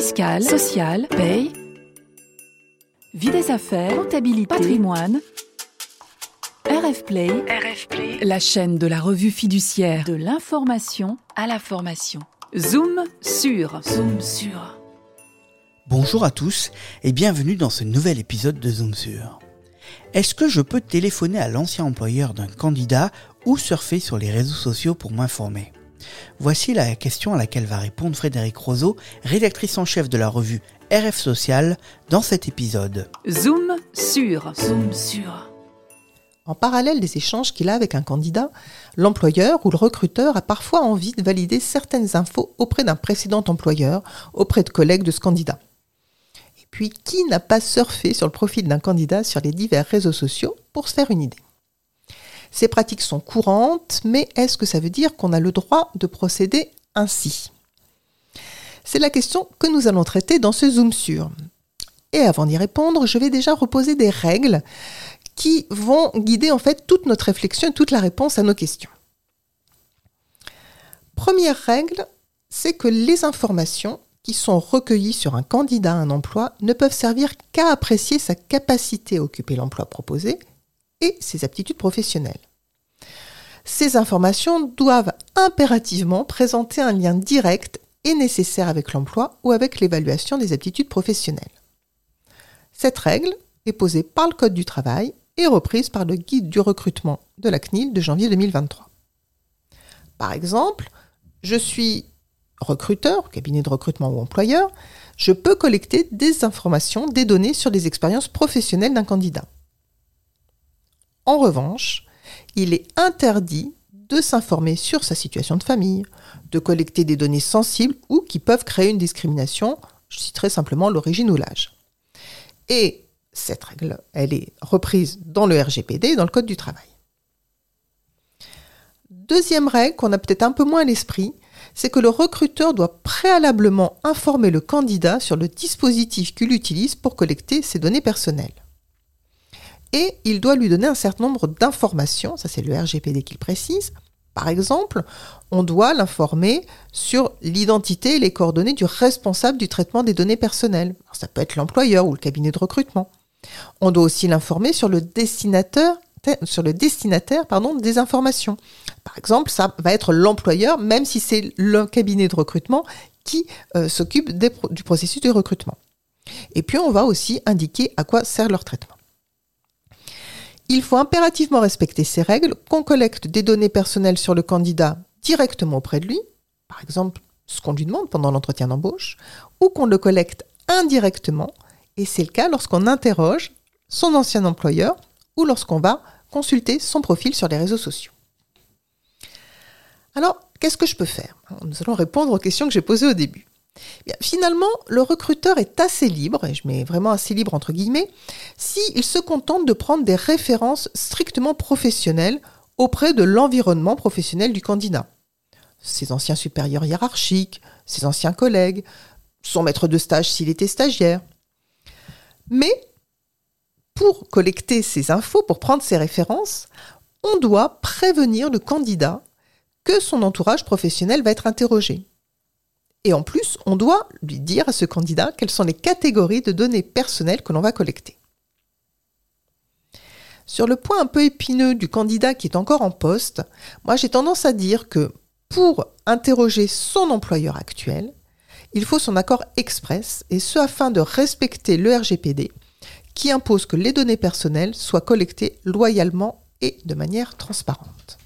fiscale, sociale, paye, vie des affaires, comptabilité, patrimoine. RF Play, RF Play, la chaîne de la revue fiduciaire de l'information à la formation. Zoom sur, zoom sur. Bonjour à tous et bienvenue dans ce nouvel épisode de Zoom sur. Est-ce que je peux téléphoner à l'ancien employeur d'un candidat ou surfer sur les réseaux sociaux pour m'informer? Voici la question à laquelle va répondre Frédéric Roseau, rédactrice en chef de la revue RF Social, dans cet épisode. Zoom sur, zoom sur. En parallèle des échanges qu'il a avec un candidat, l'employeur ou le recruteur a parfois envie de valider certaines infos auprès d'un précédent employeur, auprès de collègues de ce candidat. Et puis, qui n'a pas surfé sur le profil d'un candidat sur les divers réseaux sociaux pour se faire une idée? Ces pratiques sont courantes, mais est-ce que ça veut dire qu'on a le droit de procéder ainsi? C'est la question que nous allons traiter dans ce Zoom sur. Et avant d'y répondre, je vais déjà reposer des règles qui vont guider en fait toute notre réflexion et toute la réponse à nos questions. Première règle, c'est que les informations qui sont recueillies sur un candidat à un emploi ne peuvent servir qu'à apprécier sa capacité à occuper l'emploi proposé et ses aptitudes professionnelles. Ces informations doivent impérativement présenter un lien direct et nécessaire avec l'emploi ou avec l'évaluation des aptitudes professionnelles. Cette règle est posée par le Code du travail et reprise par le guide du recrutement de la CNIL de janvier 2023. Par exemple, je suis recruteur, cabinet de recrutement ou employeur, je peux collecter des informations, des données sur les expériences professionnelles d'un candidat. En revanche, il est interdit de s'informer sur sa situation de famille, de collecter des données sensibles ou qui peuvent créer une discrimination, je citerai simplement l'origine ou l'âge. Et cette règle, elle est reprise dans le RGPD, dans le Code du travail. Deuxième règle qu'on a peut-être un peu moins à l'esprit, c'est que le recruteur doit préalablement informer le candidat sur le dispositif qu'il utilise pour collecter ses données personnelles. Et il doit lui donner un certain nombre d'informations, ça c'est le RGPD qui le précise. Par exemple, on doit l'informer sur l'identité et les coordonnées du responsable du traitement des données personnelles. ça peut être l'employeur ou le cabinet de recrutement. On doit aussi l'informer sur le destinataire, sur le destinataire pardon, des informations. Par exemple, ça va être l'employeur, même si c'est le cabinet de recrutement qui euh, s'occupe du processus de recrutement. Et puis, on va aussi indiquer à quoi sert leur traitement. Il faut impérativement respecter ces règles, qu'on collecte des données personnelles sur le candidat directement auprès de lui, par exemple ce qu'on lui demande pendant l'entretien d'embauche, ou qu'on le collecte indirectement et c'est le cas lorsqu'on interroge son ancien employeur ou lorsqu'on va consulter son profil sur les réseaux sociaux. Alors, qu'est-ce que je peux faire? Nous allons répondre aux questions que j'ai posées au début. Finalement, le recruteur est assez libre, et je mets vraiment assez libre entre guillemets, s'il se contente de prendre des références strictement professionnelles auprès de l'environnement professionnel du candidat. Ses anciens supérieurs hiérarchiques, ses anciens collègues, son maître de stage s'il était stagiaire, mais pour collecter ces infos, pour prendre ces références, on doit prévenir le candidat que son entourage professionnel va être interrogé. Et en plus, on doit lui dire à ce candidat quelles sont les catégories de données personnelles que l'on va collecter. Sur le point un peu épineux du candidat qui est encore en poste, moi j'ai tendance à dire que pour interroger son employeur actuel, il faut son accord express, et ce afin de respecter le RGPD, qui impose que les données personnelles soient collectées loyalement et de manière transparente.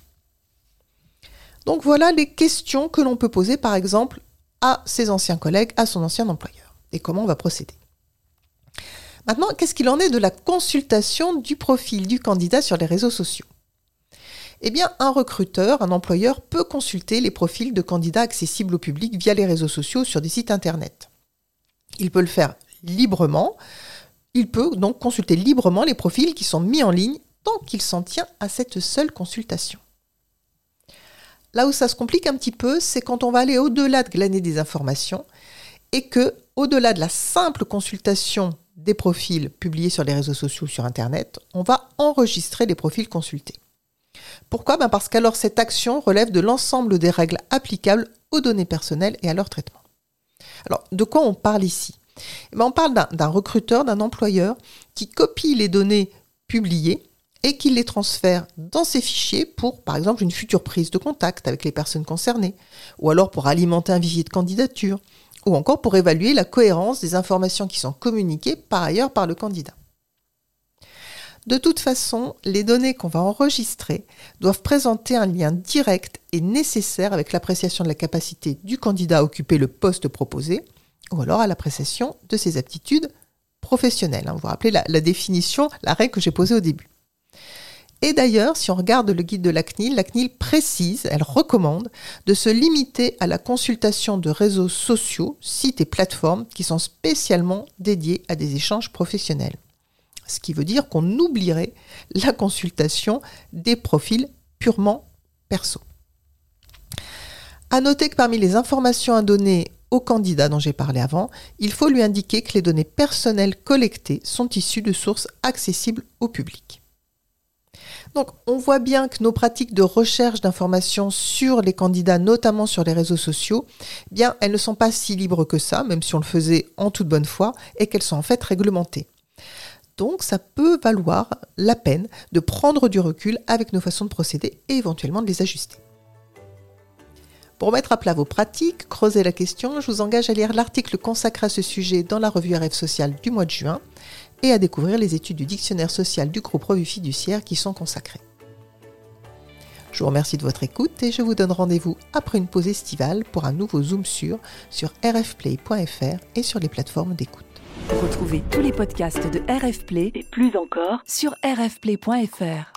Donc voilà les questions que l'on peut poser par exemple à ses anciens collègues, à son ancien employeur, et comment on va procéder? Maintenant, qu'est-ce qu'il en est de la consultation du profil du candidat sur les réseaux sociaux? Eh bien, un recruteur, un employeur peut consulter les profils de candidats accessibles au public via les réseaux sociaux sur des sites Internet. Il peut le faire librement. Il peut donc consulter librement les profils qui sont mis en ligne tant qu'il s'en tient à cette seule consultation. Là où ça se complique un petit peu, c'est quand on va aller au-delà de glaner des informations et que, au-delà de la simple consultation des profils publiés sur les réseaux sociaux ou sur Internet, on va enregistrer les profils consultés. Pourquoi? Ben Parce qu'alors cette action relève de l'ensemble des règles applicables aux données personnelles et à leur traitement. Alors, de quoi on parle ici? Eh ben, On parle d'un recruteur, d'un employeur qui copie les données publiées et qui les transfère dans ses fichiers pour, par exemple, une future prise de contact avec les personnes concernées, ou alors pour alimenter un vivier de candidature, ou encore pour évaluer la cohérence des informations qui sont communiquées par ailleurs par le candidat. De toute façon, les données qu'on va enregistrer doivent présenter un lien direct et nécessaire avec l'appréciation de la capacité du candidat à occuper le poste proposé, ou alors à l'appréciation de ses aptitudes professionnelles. Vous vous rappelez la, la définition, la règle que j'ai posée au début. Et d'ailleurs, si on regarde le guide de la CNIL, la CNIL précise, elle recommande de se limiter à la consultation de réseaux sociaux, sites et plateformes qui sont spécialement dédiés à des échanges professionnels. Ce qui veut dire qu'on oublierait la consultation des profils purement perso. À noter que parmi les informations à donner au candidat dont j'ai parlé avant, il faut lui indiquer que les données personnelles collectées sont issues de sources accessibles au public. Donc on voit bien que nos pratiques de recherche d'informations sur les candidats, notamment sur les réseaux sociaux, eh bien elles ne sont pas si libres que ça, même si on le faisait en toute bonne foi, et qu'elles sont en fait réglementées. Donc ça peut valoir la peine de prendre du recul avec nos façons de procéder et éventuellement de les ajuster. Pour mettre à plat vos pratiques, creuser la question, je vous engage à lire l'article consacré à ce sujet dans la revue RF Social du mois de juin et à découvrir les études du dictionnaire social du groupe Revue Fiduciaire qui sont consacrées. Je vous remercie de votre écoute et je vous donne rendez-vous après une pause estivale pour un nouveau Zoom sur sur rfplay.fr et sur les plateformes d'écoute. Retrouvez tous les podcasts de RF Play et plus encore sur rfplay.fr.